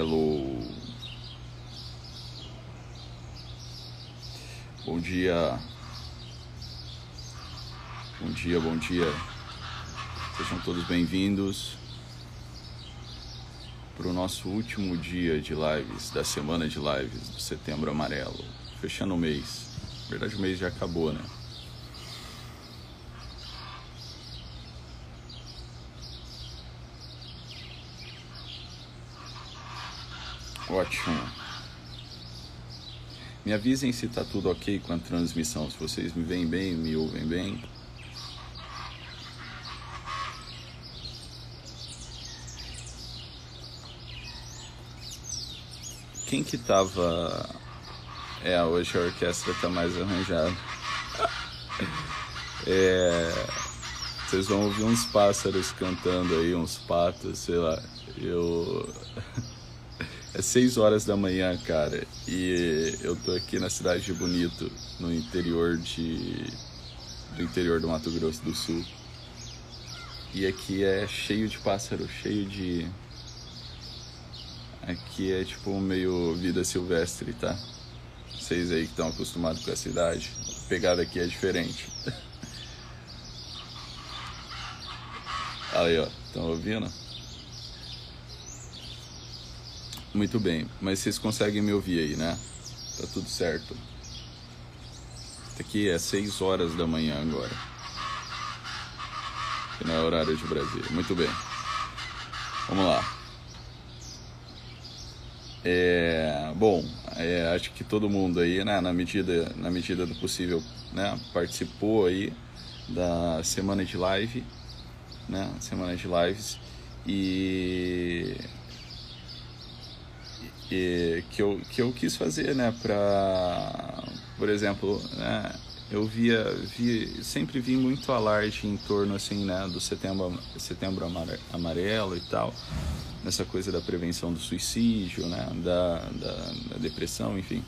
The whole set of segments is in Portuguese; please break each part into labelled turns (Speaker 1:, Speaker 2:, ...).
Speaker 1: Hello. Bom dia. Bom dia, bom dia. Sejam todos bem-vindos para o nosso último dia de lives, da semana de lives do Setembro Amarelo. Fechando o mês. Na verdade, o mês já acabou, né? Ótimo. Me avisem se está tudo ok com a transmissão, se vocês me veem bem, me ouvem bem. Quem que tava. É, hoje a orquestra tá mais arranjada. É... Vocês vão ouvir uns pássaros cantando aí, uns patos, sei lá. Eu. É 6 horas da manhã, cara, e eu tô aqui na cidade de Bonito, no interior de do interior do Mato Grosso do Sul. E aqui é cheio de pássaro, cheio de aqui é tipo meio vida silvestre, tá? Vocês aí que estão acostumados com a cidade, a pegada aqui é diferente. Aí, ó, estão ouvindo? Muito bem, mas vocês conseguem me ouvir aí, né? Tá tudo certo. Aqui é 6 horas da manhã agora. Que não é horário de Brasília. Muito bem. Vamos lá. É, bom, é, acho que todo mundo aí, né, na medida, na medida do possível, né, participou aí da semana de live, né, semana de lives e e, que, eu, que eu quis fazer, né, para, por exemplo, né, eu via, via, sempre vi muito alarde em torno, assim, né, do setembro, setembro amarelo e tal, nessa coisa da prevenção do suicídio, né, da, da, da depressão, enfim.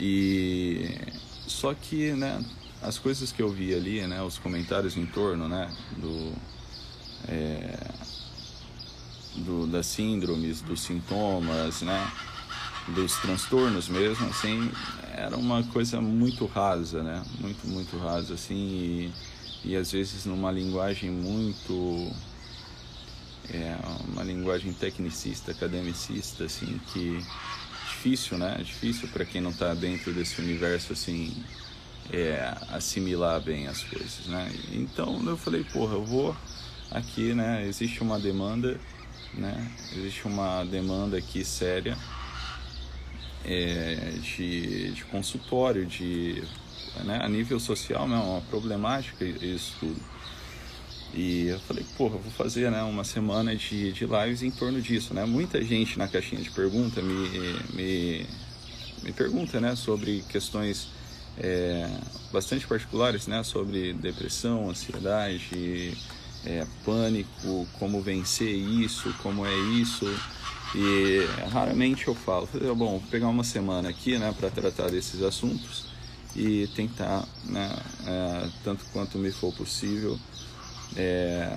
Speaker 1: E só que, né, as coisas que eu vi ali, né, os comentários em torno, né, do é, do, das síndromes, dos sintomas, né? Dos transtornos mesmo, assim, era uma coisa muito rasa, né? Muito, muito rasa, assim, e, e às vezes numa linguagem muito. É, uma linguagem tecnicista, academicista, assim, que difícil, né? Difícil para quem não está dentro desse universo, assim, é, assimilar bem as coisas, né? Então eu falei, porra, eu vou aqui, né? Existe uma demanda né? Existe uma demanda aqui séria é, de, de, consultório, de, né? a nível social, né? uma problemática isso tudo. E eu falei, porra, vou fazer né, uma semana de, de lives em torno disso. Né? Muita gente na caixinha de pergunta me, me, me pergunta né, sobre questões é, bastante particulares, né, sobre depressão, ansiedade, é, pânico, como vencer isso, como é isso. E raramente eu falo, bom, vou pegar uma semana aqui né, para tratar desses assuntos e tentar, né, é, tanto quanto me for possível, é,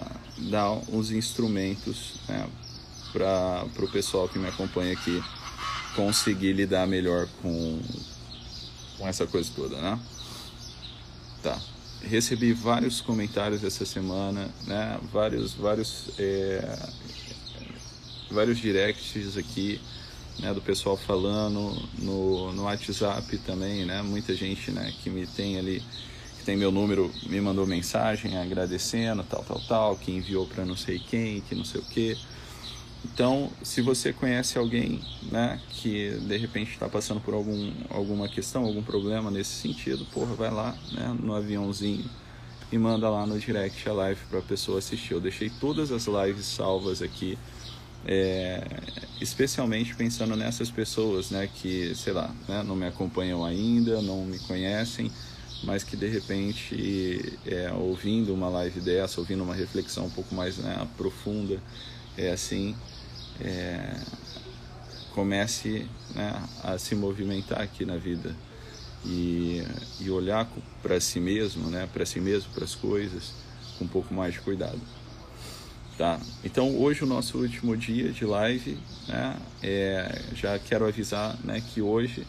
Speaker 1: dar os instrumentos né, para o pessoal que me acompanha aqui conseguir lidar melhor com, com essa coisa toda, né? Tá recebi vários comentários essa semana, né? Vários, vários, é, vários directs aqui, né? Do pessoal falando no, no WhatsApp também, né? Muita gente, né? Que me tem ali, que tem meu número, me mandou mensagem agradecendo, tal, tal, tal, que enviou para não sei quem, que não sei o que. Então, se você conhece alguém, né, que de repente está passando por algum, alguma questão, algum problema nesse sentido, porra, vai lá, né, no aviãozinho e manda lá no direct a live para a pessoa assistir. Eu deixei todas as lives salvas aqui, é, especialmente pensando nessas pessoas, né, que, sei lá, né, não me acompanham ainda, não me conhecem, mas que de repente, é, ouvindo uma live dessa, ouvindo uma reflexão um pouco mais né, profunda, é assim, é, comece né, a se movimentar aqui na vida e, e olhar para si mesmo, né, para si mesmo, para as coisas, com um pouco mais de cuidado. Tá? Então hoje o nosso último dia de live, né? É, já quero avisar, né, que hoje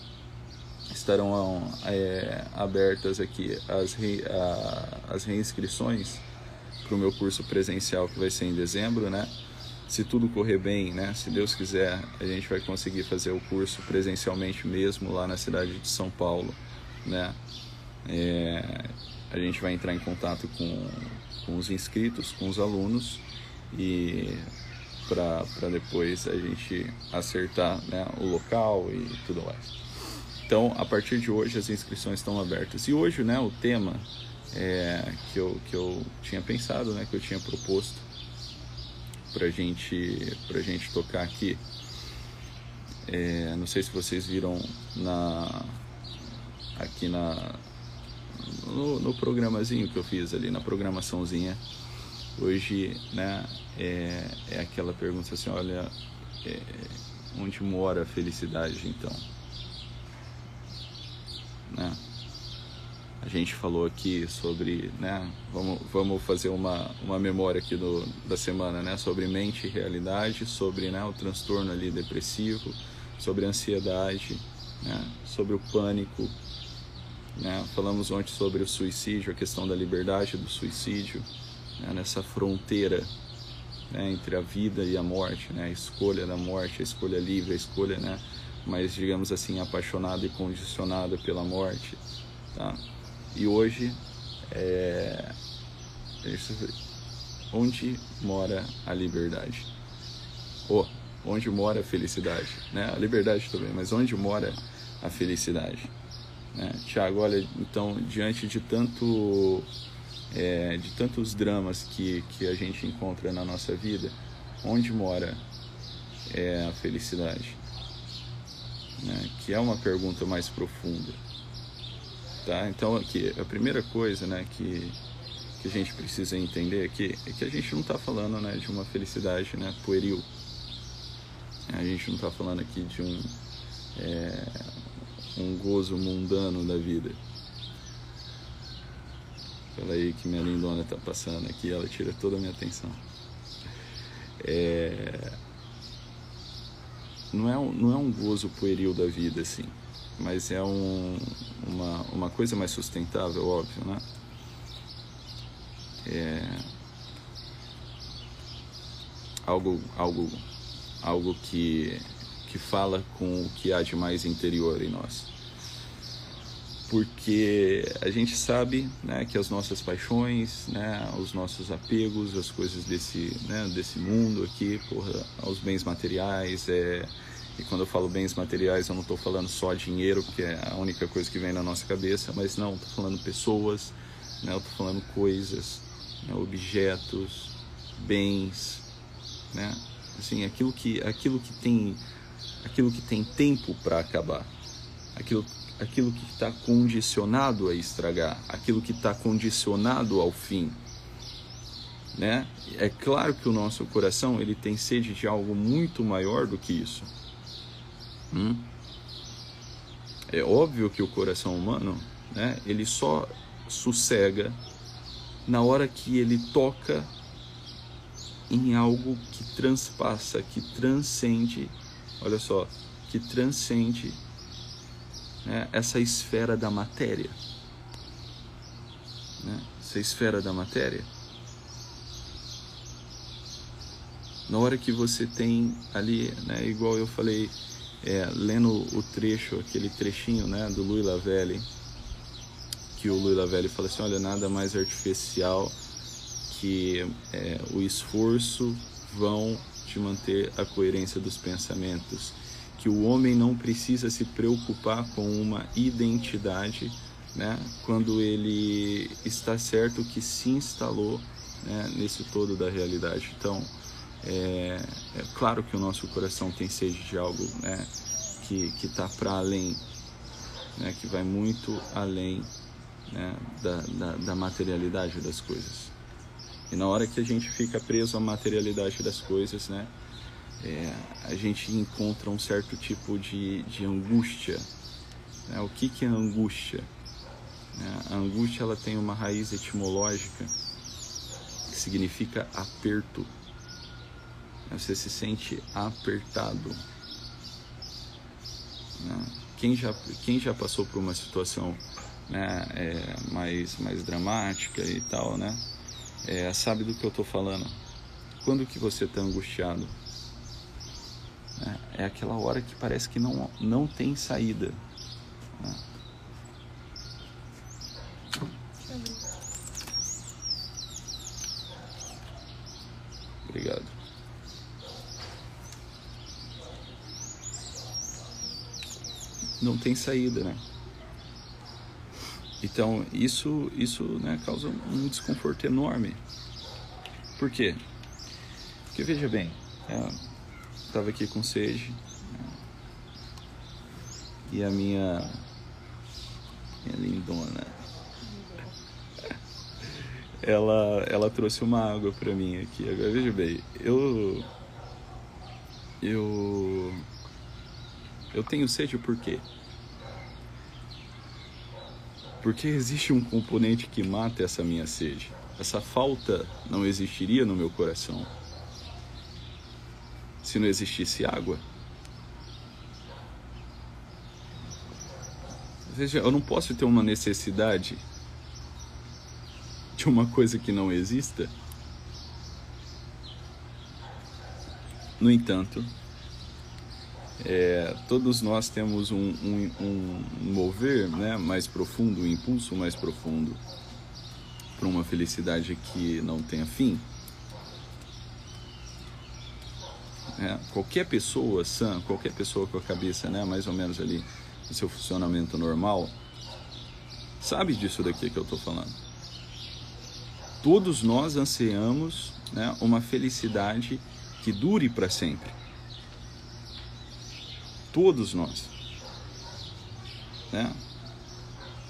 Speaker 1: estarão é, abertas aqui as, re, a, as reinscrições para o meu curso presencial que vai ser em dezembro, né? Se tudo correr bem, né? Se Deus quiser, a gente vai conseguir fazer o curso presencialmente mesmo lá na cidade de São Paulo, né? É, a gente vai entrar em contato com, com os inscritos, com os alunos e para depois a gente acertar né, o local e tudo mais. Então, a partir de hoje as inscrições estão abertas. E hoje, né, o tema é, que, eu, que eu tinha pensado, né, que eu tinha proposto para gente, a gente tocar aqui, é, não sei se vocês viram na, aqui na, no, no programazinho que eu fiz ali, na programaçãozinha, Hoje, né, é, é aquela pergunta assim, olha, é, onde mora a felicidade então? Né? A gente falou aqui sobre, né, vamos, vamos fazer uma, uma memória aqui do, da semana, né, sobre mente e realidade, sobre né, o transtorno ali depressivo, sobre ansiedade, né, sobre o pânico, né, falamos ontem sobre o suicídio, a questão da liberdade do suicídio, né, nessa fronteira né, entre a vida e a morte, né, a escolha da morte, a escolha livre, a escolha, né, mas digamos assim, apaixonada e condicionada pela morte. Tá? E hoje, é... onde mora a liberdade? Oh, onde mora a felicidade? Né? A liberdade também, mas onde mora a felicidade? Né? Tiago, olha, então, diante de tanto é, de tantos dramas que, que a gente encontra na nossa vida, onde mora é, a felicidade? Né? Que é uma pergunta mais profunda. Tá? Então, aqui, a primeira coisa né, que, que a gente precisa entender aqui é que a gente não está falando né, de uma felicidade né, pueril. A gente não está falando aqui de um, é, um gozo mundano da vida Pela aí que minha lindona tá passando aqui, ela tira toda a minha atenção. É... Não, é não é um gozo pueril da vida, assim, mas é um, uma, uma coisa mais sustentável, óbvio, né? É... Algo, algo, algo que, que fala com o que há de mais interior em nós porque a gente sabe né, que as nossas paixões, né, os nossos apegos, as coisas desse, né, desse mundo aqui, porra, aos bens materiais, é, e quando eu falo bens materiais eu não estou falando só dinheiro, que é a única coisa que vem na nossa cabeça, mas não, estou falando pessoas, né, estou falando coisas, né, objetos, bens, né, assim, aquilo que, aquilo que tem, aquilo que tem tempo para acabar, aquilo aquilo que está condicionado a estragar, aquilo que está condicionado ao fim. Né? É claro que o nosso coração ele tem sede de algo muito maior do que isso. Hum? É óbvio que o coração humano, né, ele só sossega na hora que ele toca em algo que transpassa, que transcende, olha só, que transcende né, essa esfera da matéria. Né, essa esfera da matéria. Na hora que você tem ali, né, igual eu falei, é, lendo o trecho, aquele trechinho né, do Louis Lavelle, que o Louis Lavelle fala assim, olha, nada mais artificial que é, o esforço vão de manter a coerência dos pensamentos que o homem não precisa se preocupar com uma identidade, né, quando ele está certo que se instalou né, nesse todo da realidade. Então, é, é, claro que o nosso coração tem sede de algo né, que está para além, né, que vai muito além né, da, da, da materialidade das coisas. E na hora que a gente fica preso à materialidade das coisas, né, é, a gente encontra um certo tipo de, de angústia. Né? O que, que é angústia? Né? A angústia ela tem uma raiz etimológica que significa aperto. Você se sente apertado. Né? Quem, já, quem já passou por uma situação né, é, mais, mais dramática e tal, né? É, sabe do que eu estou falando. Quando que você está angustiado? É, é aquela hora que parece que não, não tem saída. Né? Não tem saída, né? Então isso isso né, causa um desconforto enorme. Por quê? Porque veja bem, estava aqui com sede né, e a minha, minha lindona ela ela trouxe uma água para mim aqui. Agora veja bem, eu eu eu tenho sede por quê? Porque existe um componente que mata essa minha sede. Essa falta não existiria no meu coração se não existisse água. Veja, eu não posso ter uma necessidade de uma coisa que não exista. No entanto, é, todos nós temos um, um, um, mover né, mais profundo, um impulso mais profundo para uma felicidade que não tenha fim. É, qualquer pessoa sã, qualquer pessoa com a cabeça né, mais ou menos ali no seu funcionamento normal, sabe disso daqui que eu estou falando. Todos nós ansiamos né, uma felicidade que dure para sempre Todos nós. Né?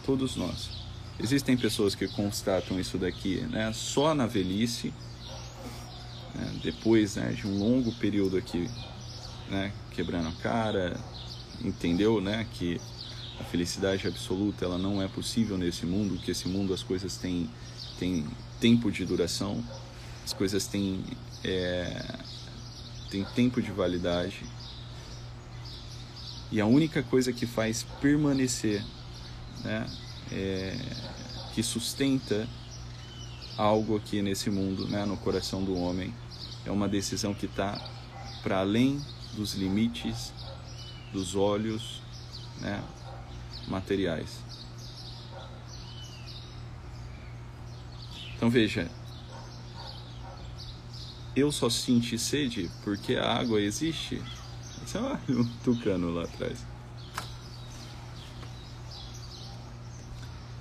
Speaker 1: Todos nós. Existem pessoas que constatam isso daqui né, só na velhice, né, depois né, de um longo período aqui né, quebrando a cara, entendeu né, que a felicidade absoluta ela não é possível nesse mundo, que esse mundo as coisas têm, têm tempo de duração, as coisas têm, é, têm tempo de validade e a única coisa que faz permanecer, né, é, que sustenta algo aqui nesse mundo, né, no coração do homem, é uma decisão que está para além dos limites dos olhos né, materiais. Então veja, eu só senti sede porque a água existe só um tucano lá atrás.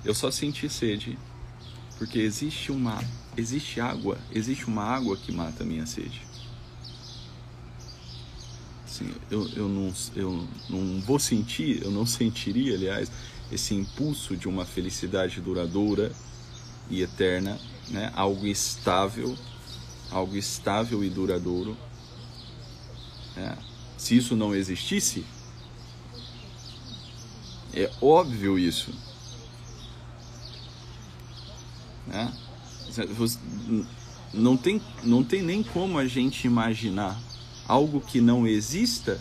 Speaker 1: Eu só senti sede porque existe uma existe água, existe uma água que mata a minha sede. Assim, eu, eu, não, eu não vou sentir, eu não sentiria, aliás, esse impulso de uma felicidade duradoura e eterna, né? algo estável, algo estável e duradouro. Né? Se isso não existisse? É óbvio isso. Né? Não, tem, não tem nem como a gente imaginar algo que não exista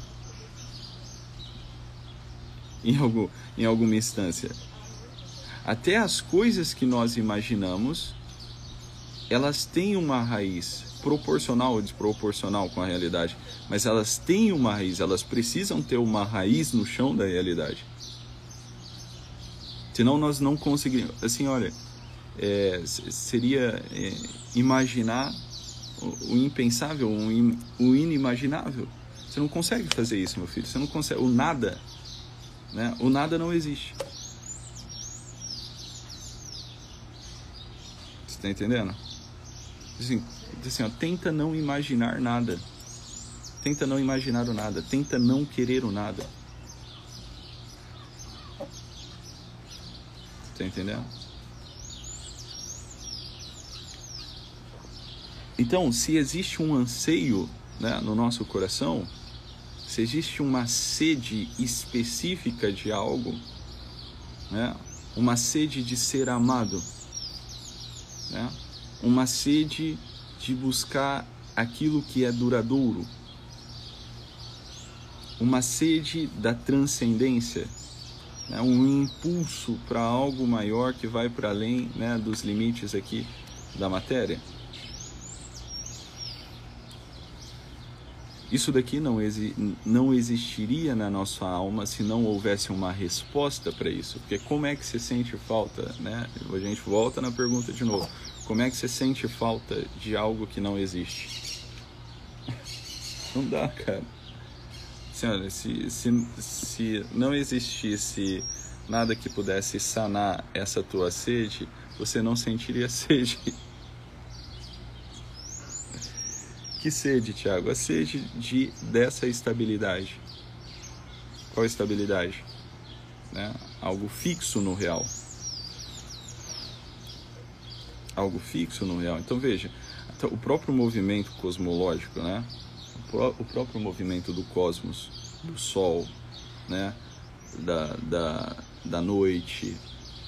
Speaker 1: em, algum, em alguma instância. Até as coisas que nós imaginamos, elas têm uma raiz proporcional ou desproporcional com a realidade, mas elas têm uma raiz, elas precisam ter uma raiz no chão da realidade. Senão nós não conseguiríamos. Assim, olha, é, seria é, imaginar o, o impensável, o, in, o inimaginável. Você não consegue fazer isso, meu filho. Você não consegue. O nada, né? O nada não existe. Você está entendendo? Assim, assim ó, tenta não imaginar nada. Tenta não imaginar o nada. Tenta não querer o nada. Tá entendendo? Então, se existe um anseio né, no nosso coração, se existe uma sede específica de algo, né, uma sede de ser amado, né, uma sede de buscar aquilo que é duradouro, uma sede da transcendência, né? um impulso para algo maior que vai para além né, dos limites aqui da matéria. Isso daqui não, exi não existiria na nossa alma se não houvesse uma resposta para isso. Porque como é que você sente falta, né? A gente volta na pergunta de novo. Como é que você sente falta de algo que não existe? Não dá, cara. Olha, se, se, se não existisse nada que pudesse sanar essa tua sede, você não sentiria sede. Que sede, Tiago? A sede de, dessa estabilidade. Qual estabilidade? Né? Algo fixo no real. Algo fixo no real. Então veja, o próprio movimento cosmológico, né? o próprio movimento do cosmos, do Sol, né? da, da, da noite,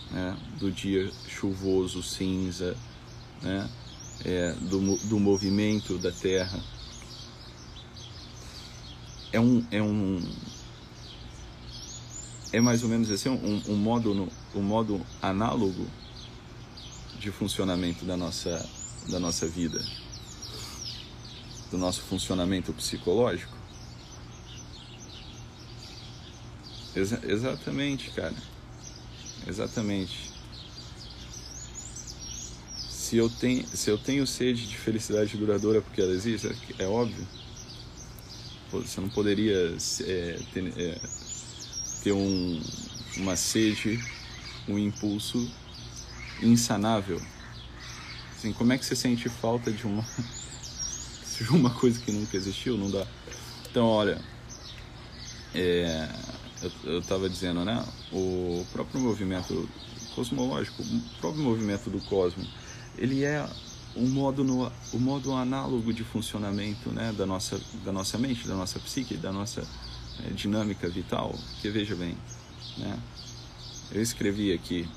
Speaker 1: né? do dia chuvoso, cinza, né? é, do, do movimento da Terra. É um, é um é mais ou menos assim um, um modo um modo análogo de funcionamento da nossa da nossa vida do nosso funcionamento psicológico? Exa exatamente cara. Exatamente. Se eu tenho, se eu tenho sede de felicidade duradoura porque ela existe, é, é óbvio. Você não poderia é, ter, é, ter um, uma sede, um impulso insanável. Assim, como é que você sente falta de uma, de uma coisa que nunca existiu? Não dá. Então, olha, é, eu estava dizendo, né? O próprio movimento cosmológico, o próprio movimento do cosmos ele é um modo no, o modo análogo de funcionamento né, da, nossa, da nossa mente, da nossa psique, da nossa é, dinâmica vital. Que veja bem, né, eu escrevi aqui,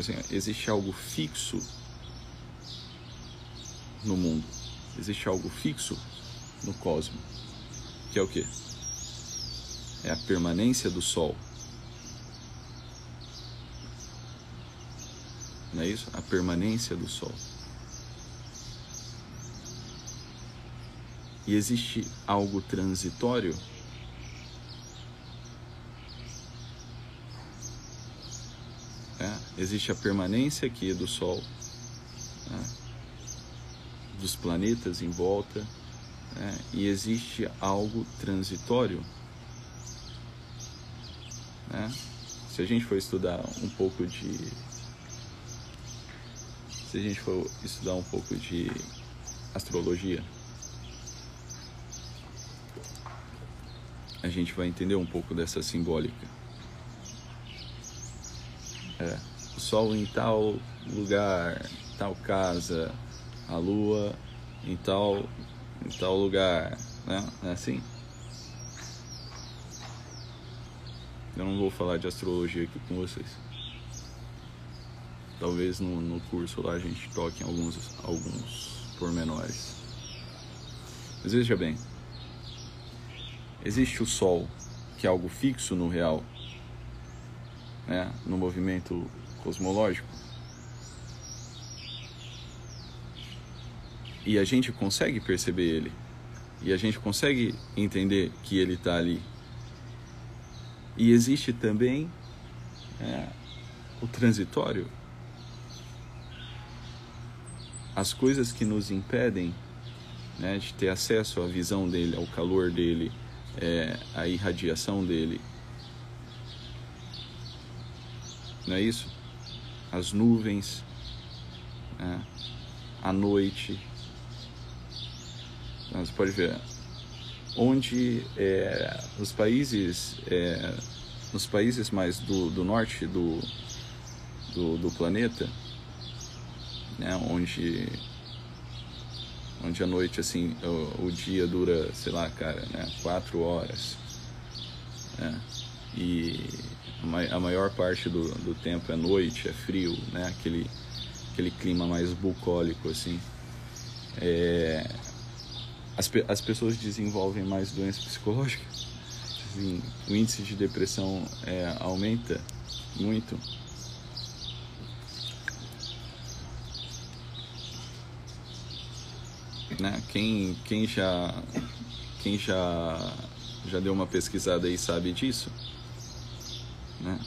Speaker 1: assim, existe algo fixo no mundo, existe algo fixo no cosmos, que é o que? É a permanência do Sol. não é isso? A permanência do Sol. E existe algo transitório? É, existe a permanência aqui do Sol, né? dos planetas em volta, né? e existe algo transitório. Né? Se a gente for estudar um pouco de se a gente for estudar um pouco de astrologia, a gente vai entender um pouco dessa simbólica. É, Sol em tal lugar, tal casa, a Lua em tal, em tal lugar, né? É assim? Eu não vou falar de astrologia aqui com vocês. Talvez no, no curso lá a gente toque em alguns, alguns pormenores. Mas veja bem, existe o Sol, que é algo fixo no real, né, no movimento cosmológico. E a gente consegue perceber ele. E a gente consegue entender que ele está ali. E existe também é, o transitório, as coisas que nos impedem né, de ter acesso à visão dele, ao calor dele, é, à irradiação dele. Não é isso? As nuvens, né, a noite. Então, você pode ver onde é, os países, é, nos países mais do, do norte do, do, do planeta, né? Onde onde a noite assim o, o, dia dura sei lá cara né quatro horas né? e a maior parte do, do tempo é noite é frio né aquele aquele clima mais bucólico assim é, as, as pessoas desenvolvem mais doenças psicológicas, assim, o índice de depressão é, aumenta muito. Né? Quem, quem já quem já já deu uma pesquisada aí sabe disso, né?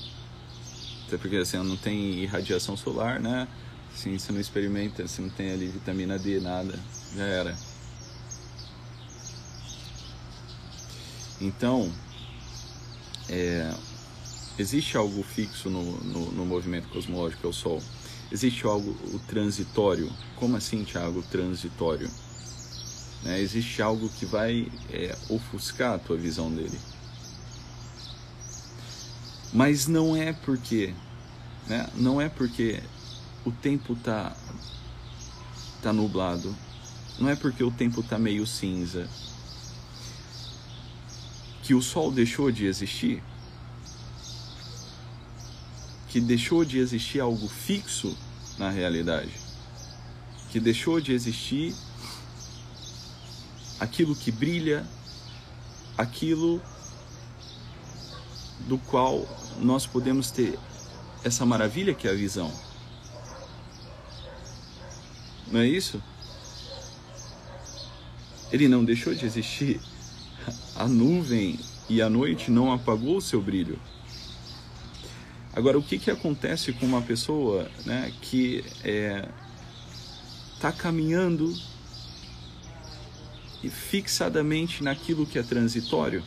Speaker 1: Até porque assim, não tem irradiação solar, né? Assim, você não experimenta, você não tem ali vitamina D, nada, já era. Então, é, existe algo fixo no, no, no, movimento cosmológico, é o Sol. Existe algo o transitório. Como assim, Tiago, transitório? Né? Existe algo que vai é, ofuscar a tua visão dele. Mas não é porque, né? não é porque o tempo tá tá nublado, não é porque o tempo tá meio cinza que o sol deixou de existir, que deixou de existir algo fixo na realidade, que deixou de existir aquilo que brilha, aquilo do qual nós podemos ter essa maravilha que é a visão. Não é isso? Ele não deixou de existir. A nuvem e a noite não apagou o seu brilho. Agora, o que, que acontece com uma pessoa né, que está é, tá caminhando fixadamente naquilo que é transitório?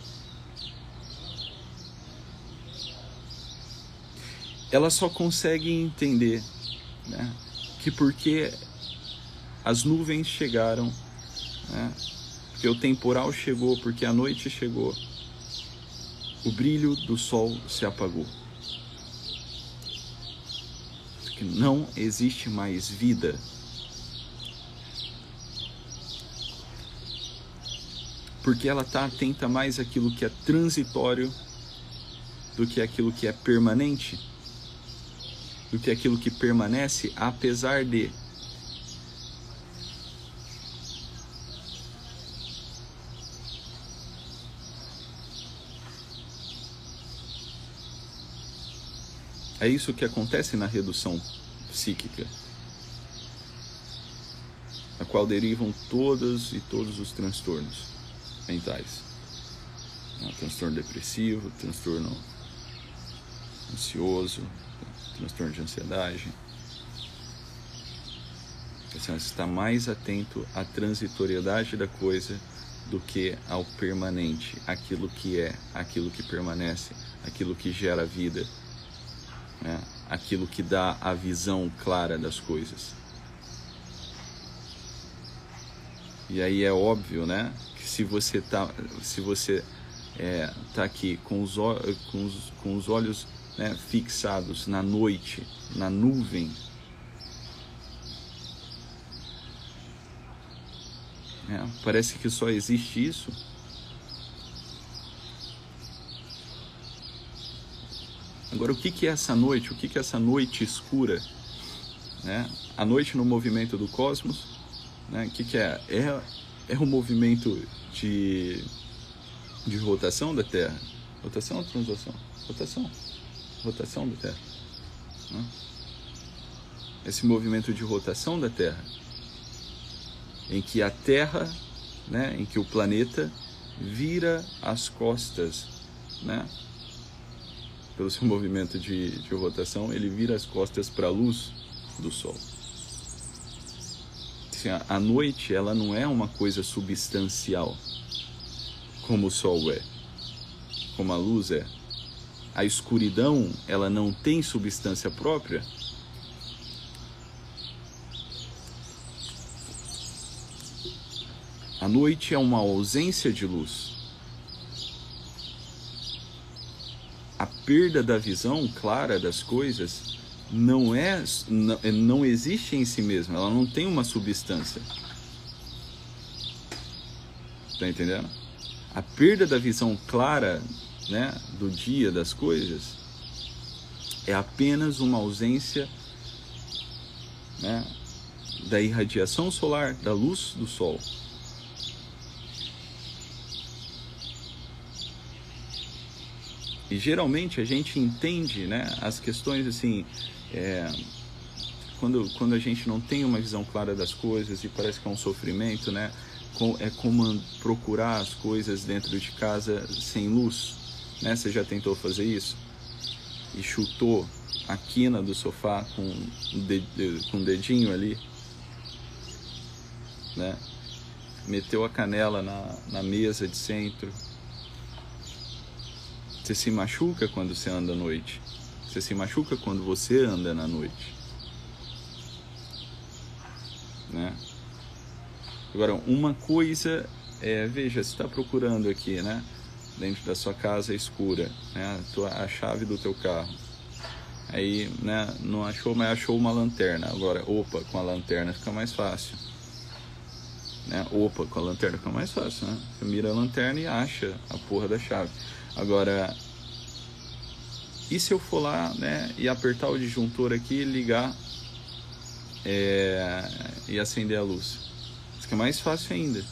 Speaker 1: Ela só consegue entender né, que porque as nuvens chegaram, né, porque o temporal chegou, porque a noite chegou, o brilho do sol se apagou. Porque não existe mais vida porque ela está atenta mais àquilo que é transitório do que aquilo que é permanente, do que aquilo que permanece apesar de. É isso que acontece na redução psíquica, a qual derivam todas e todos os transtornos mentais. Né? Transtorno depressivo, transtorno ansioso, transtorno de ansiedade. Você está mais atento à transitoriedade da coisa do que ao permanente, aquilo que é, aquilo que permanece, aquilo que gera vida, né? aquilo que dá a visão clara das coisas. E aí é óbvio, né, se você tá, se você é, tá aqui com os, com os, com os olhos né, fixados na noite, na nuvem, é, parece que só existe isso. Agora, o que, que é essa noite? O que, que é essa noite escura? Né? A noite no movimento do cosmos, né? o que, que é? é? É um movimento de, de rotação da Terra. Rotação ou translação? Rotação. Rotação da Terra. Esse movimento de rotação da Terra, em que a Terra, né, em que o planeta vira as costas, né, pelo seu movimento de, de rotação, ele vira as costas para a luz do Sol assim, a noite ela não é uma coisa substancial como o sol é, como a luz é. A escuridão ela não tem substância própria. A noite é uma ausência de luz. A perda da visão clara das coisas não é não, é, não existe em si mesma, ela não tem uma substância. Tá entendendo? A perda da visão clara, né, do dia, das coisas, é apenas uma ausência né, da irradiação solar, da luz do Sol. E geralmente a gente entende né, as questões assim. É, quando, quando a gente não tem uma visão clara das coisas e parece que é um sofrimento, né? É como procurar as coisas dentro de casa sem luz né? Você já tentou fazer isso? E chutou a quina do sofá com com um dedinho ali, né? Meteu a canela na, na mesa de centro. Você se machuca quando você anda à noite. Você se machuca quando você anda na noite. Né? Agora, uma coisa é, veja, você está procurando aqui, né? Dentro da sua casa escura, né? A, tua, a chave do teu carro. Aí, né? Não achou, mas achou uma lanterna. Agora, opa, com a lanterna fica mais fácil. Né? Opa, com a lanterna fica mais fácil, né? Você mira a lanterna e acha a porra da chave. Agora, e se eu for lá, né? E apertar o disjuntor aqui, ligar é, e acender a luz. Fica mais fácil ainda.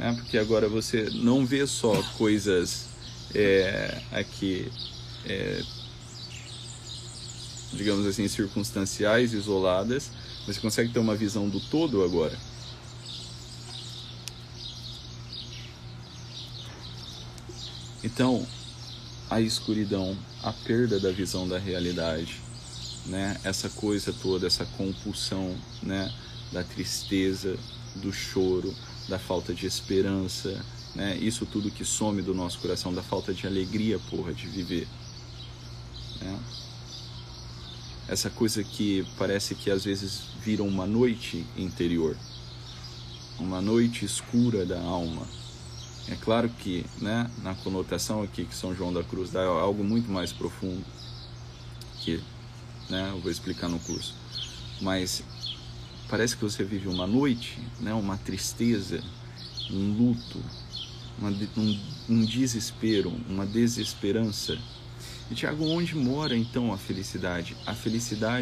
Speaker 1: Né? Porque agora você não vê só coisas é, aqui, é, digamos assim, circunstanciais, isoladas, você consegue ter uma visão do todo agora. Então, a escuridão, a perda da visão da realidade, né? Essa coisa toda, essa compulsão, né? Da tristeza, do choro, da falta de esperança, né? Isso tudo que some do nosso coração, da falta de alegria, porra, de viver, né? Essa coisa que parece que às vezes vira uma noite interior, uma noite escura da alma. É claro que, né, na conotação aqui que São João da Cruz dá é algo muito mais profundo que né? Eu vou explicar no curso. Mas parece que você vive uma noite, né? Uma tristeza, um luto, uma, um, um desespero, uma desesperança. E Tiago, onde mora então a felicidade? A felicidade